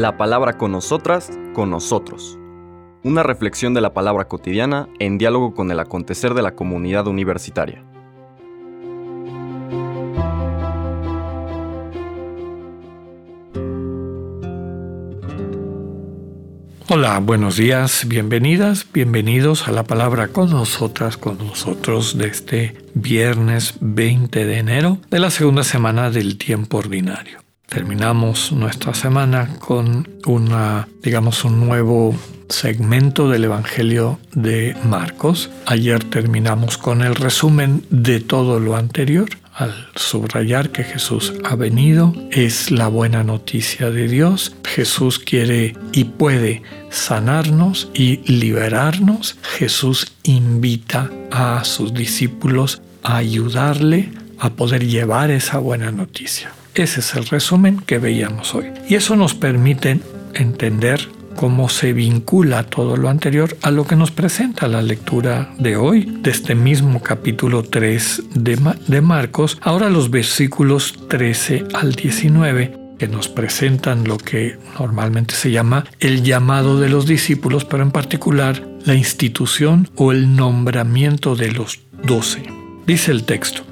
La palabra con nosotras, con nosotros. Una reflexión de la palabra cotidiana en diálogo con el acontecer de la comunidad universitaria. Hola, buenos días, bienvenidas, bienvenidos a la palabra con nosotras, con nosotros de este viernes 20 de enero de la segunda semana del tiempo ordinario. Terminamos nuestra semana con una, digamos, un nuevo segmento del Evangelio de Marcos. Ayer terminamos con el resumen de todo lo anterior al subrayar que Jesús ha venido, es la buena noticia de Dios. Jesús quiere y puede sanarnos y liberarnos. Jesús invita a sus discípulos a ayudarle a poder llevar esa buena noticia. Ese es el resumen que veíamos hoy. Y eso nos permite entender cómo se vincula todo lo anterior a lo que nos presenta la lectura de hoy, de este mismo capítulo 3 de, Marcos, ahora los versículos 13 al 19 que nos presentan lo que normalmente se llama el llamado de los discípulos, pero en particular la institución o el nombramiento de los doce. Dice el texto,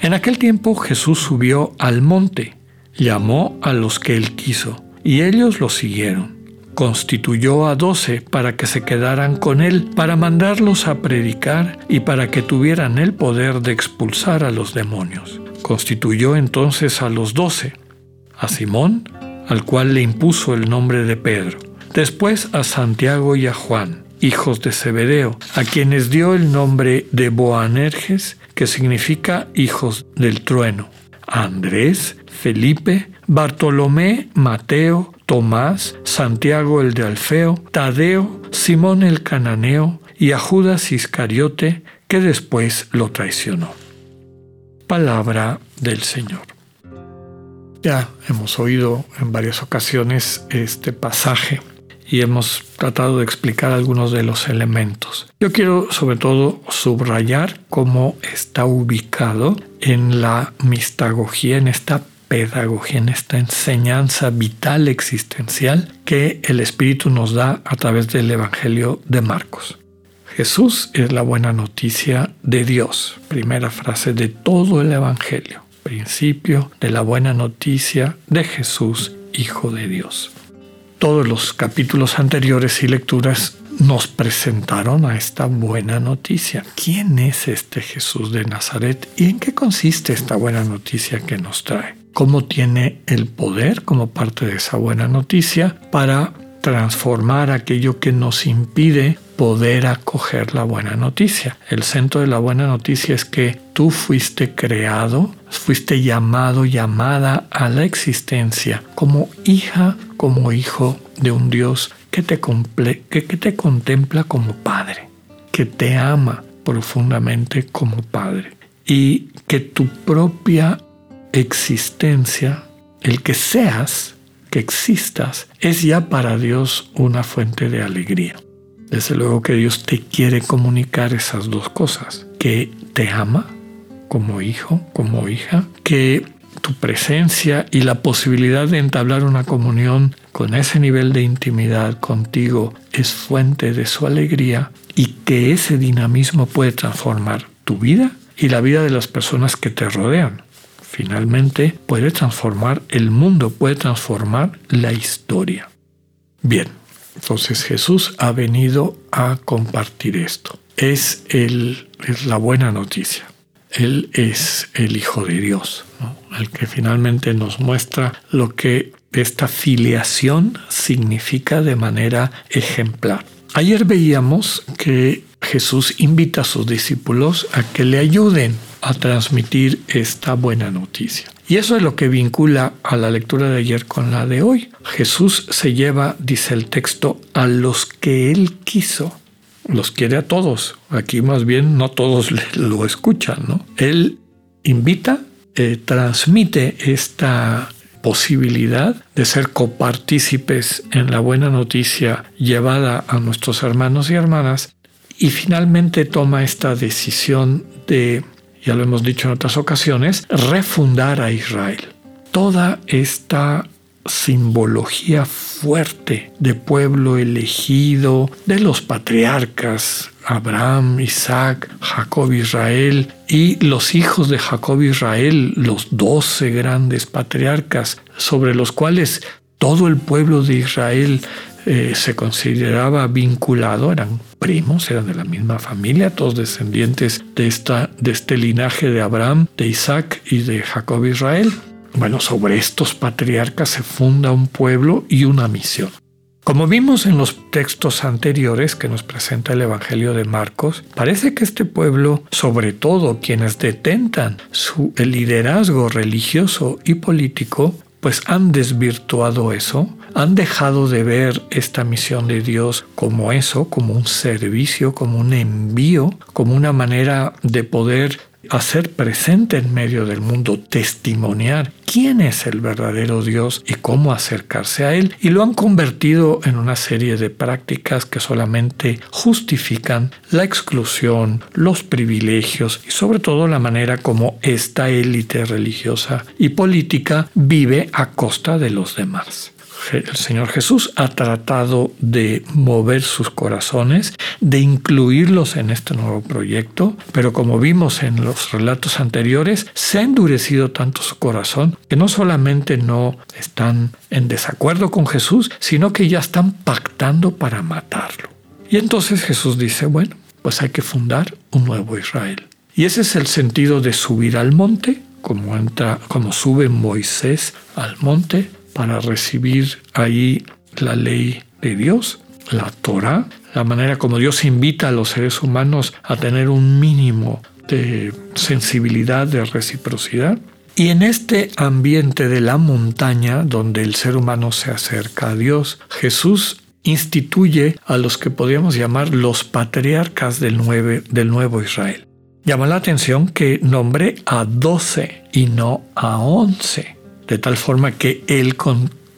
en aquel tiempo Jesús subió al monte, llamó a los que él quiso, y ellos lo siguieron. Constituyó a doce para que se quedaran con él, para mandarlos a predicar y para que tuvieran el poder de expulsar a los demonios. Constituyó entonces a los doce, a Simón, al cual le impuso el nombre de Pedro, después a Santiago y a Juan, hijos de Zebedeo, a quienes dio el nombre de Boanerges, que significa hijos del trueno. Andrés, Felipe, Bartolomé, Mateo, Tomás, Santiago el de Alfeo, Tadeo, Simón el cananeo y a Judas Iscariote, que después lo traicionó. Palabra del Señor. Ya hemos oído en varias ocasiones este pasaje y hemos tratado de explicar algunos de los elementos. Yo quiero sobre todo subrayar cómo está ubicado en la mistagogía, en esta pedagogía, en esta enseñanza vital existencial que el Espíritu nos da a través del Evangelio de Marcos. Jesús es la buena noticia de Dios, primera frase de todo el Evangelio, principio de la buena noticia de Jesús, Hijo de Dios. Todos los capítulos anteriores y lecturas nos presentaron a esta buena noticia. ¿Quién es este Jesús de Nazaret y en qué consiste esta buena noticia que nos trae? ¿Cómo tiene el poder como parte de esa buena noticia para transformar aquello que nos impide poder acoger la buena noticia. El centro de la buena noticia es que tú fuiste creado, fuiste llamado, llamada a la existencia como hija, como hijo de un Dios que te, que, te contempla como padre, que te ama profundamente como padre y que tu propia existencia, el que seas, que existas, es ya para Dios una fuente de alegría. Desde luego que Dios te quiere comunicar esas dos cosas, que te ama como hijo, como hija, que tu presencia y la posibilidad de entablar una comunión con ese nivel de intimidad contigo es fuente de su alegría y que ese dinamismo puede transformar tu vida y la vida de las personas que te rodean. Finalmente puede transformar el mundo, puede transformar la historia. Bien, entonces Jesús ha venido a compartir esto. Es, el, es la buena noticia. Él es el Hijo de Dios, el que finalmente nos muestra lo que esta filiación significa de manera ejemplar. Ayer veíamos que Jesús invita a sus discípulos a que le ayuden a transmitir esta buena noticia. Y eso es lo que vincula a la lectura de ayer con la de hoy. Jesús se lleva, dice el texto, a los que él quiso. Los quiere a todos. Aquí más bien no todos lo escuchan, ¿no? Él invita, eh, transmite esta posibilidad de ser copartícipes en la buena noticia llevada a nuestros hermanos y hermanas y finalmente toma esta decisión de ya lo hemos dicho en otras ocasiones, refundar a Israel. Toda esta simbología fuerte de pueblo elegido, de los patriarcas, Abraham, Isaac, Jacob, Israel y los hijos de Jacob, Israel, los doce grandes patriarcas sobre los cuales todo el pueblo de Israel eh, se consideraba vinculado, eran primos, eran de la misma familia, todos descendientes de, esta, de este linaje de Abraham, de Isaac y de Jacob Israel. Bueno, sobre estos patriarcas se funda un pueblo y una misión. Como vimos en los textos anteriores que nos presenta el Evangelio de Marcos, parece que este pueblo, sobre todo quienes detentan su liderazgo religioso y político, pues han desvirtuado eso, han dejado de ver esta misión de Dios como eso, como un servicio, como un envío, como una manera de poder hacer presente en medio del mundo, testimoniar quién es el verdadero Dios y cómo acercarse a Él, y lo han convertido en una serie de prácticas que solamente justifican la exclusión, los privilegios y sobre todo la manera como esta élite religiosa y política vive a costa de los demás el Señor Jesús ha tratado de mover sus corazones, de incluirlos en este nuevo proyecto, pero como vimos en los relatos anteriores, se ha endurecido tanto su corazón que no solamente no están en desacuerdo con Jesús, sino que ya están pactando para matarlo. Y entonces Jesús dice, bueno, pues hay que fundar un nuevo Israel. Y ese es el sentido de subir al monte, como, entra, como sube Moisés al monte, para recibir ahí la ley de Dios, la Torah, la manera como Dios invita a los seres humanos a tener un mínimo de sensibilidad, de reciprocidad. Y en este ambiente de la montaña, donde el ser humano se acerca a Dios, Jesús instituye a los que podríamos llamar los patriarcas del, del nuevo Israel. Llama la atención que nombre a doce y no a once de tal forma que él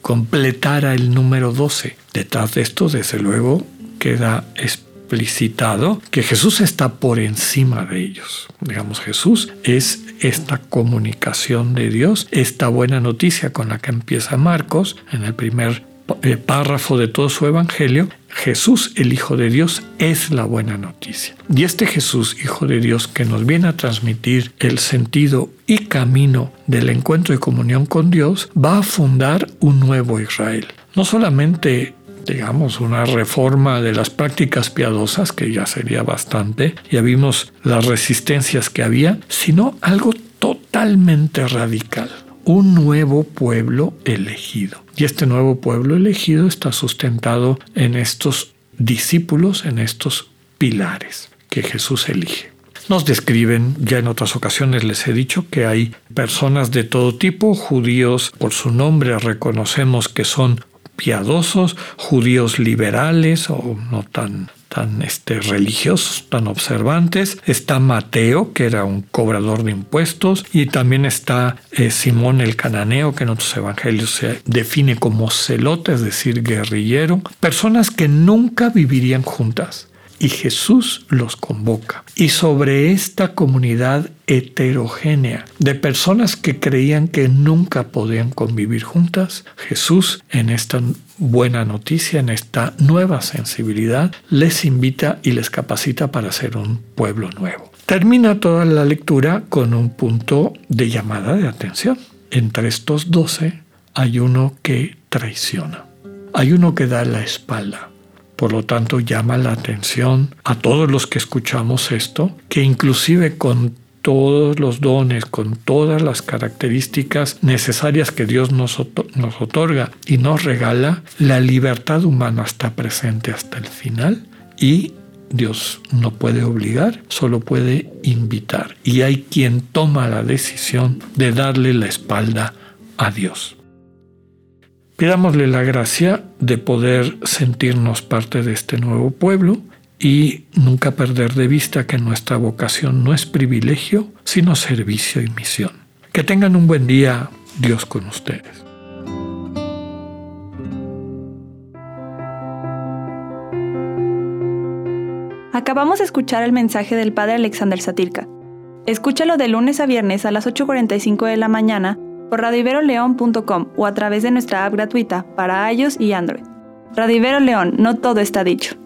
completara el número 12. Detrás de esto, desde luego, queda explicitado que Jesús está por encima de ellos. Digamos, Jesús es esta comunicación de Dios, esta buena noticia con la que empieza Marcos en el primer eh, párrafo de todo su evangelio, Jesús, el Hijo de Dios, es la buena noticia. Y este Jesús, Hijo de Dios, que nos viene a transmitir el sentido y camino del encuentro y comunión con Dios, va a fundar un nuevo Israel. No solamente digamos, una reforma de las prácticas piadosas, que ya sería bastante, ya vimos las resistencias que había, sino algo totalmente radical un nuevo pueblo elegido. Y este nuevo pueblo elegido está sustentado en estos discípulos, en estos pilares que Jesús elige. Nos describen, ya en otras ocasiones les he dicho que hay personas de todo tipo, judíos por su nombre reconocemos que son piadosos, judíos liberales o no tan tan este, religiosos, tan observantes. Está Mateo, que era un cobrador de impuestos, y también está eh, Simón el cananeo, que en otros evangelios se define como celote, es decir, guerrillero. Personas que nunca vivirían juntas y Jesús los convoca. Y sobre esta comunidad heterogénea de personas que creían que nunca podían convivir juntas, Jesús en esta buena noticia, en esta nueva sensibilidad, les invita y les capacita para ser un pueblo nuevo. Termina toda la lectura con un punto de llamada de atención. Entre estos doce hay uno que traiciona, hay uno que da la espalda, por lo tanto, llama la atención a todos los que escuchamos esto, que inclusive con todos los dones, con todas las características necesarias que Dios nos, nos otorga y nos regala, la libertad humana está presente hasta el final y Dios no puede obligar, solo puede invitar. Y hay quien toma la decisión de darle la espalda a Dios. Pidámosle la gracia de poder sentirnos parte de este nuevo pueblo y nunca perder de vista que nuestra vocación no es privilegio, sino servicio y misión. Que tengan un buen día, Dios con ustedes. Acabamos de escuchar el mensaje del Padre Alexander Satirka. Escúchalo de lunes a viernes a las 8.45 de la mañana por radiveroleón.com o a través de nuestra app gratuita para iOS y Android. Radivero León, no todo está dicho.